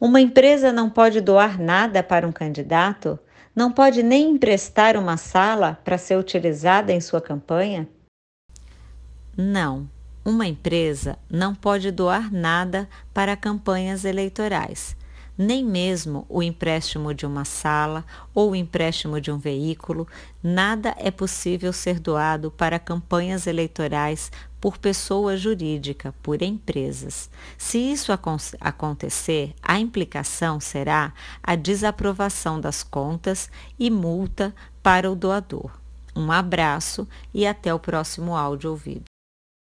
Uma empresa não pode doar nada para um candidato? Não pode nem emprestar uma sala para ser utilizada em sua campanha? Não, uma empresa não pode doar nada para campanhas eleitorais nem mesmo o empréstimo de uma sala ou o empréstimo de um veículo, nada é possível ser doado para campanhas eleitorais por pessoa jurídica, por empresas. Se isso acontecer, a implicação será a desaprovação das contas e multa para o doador. Um abraço e até o próximo áudio ouvido.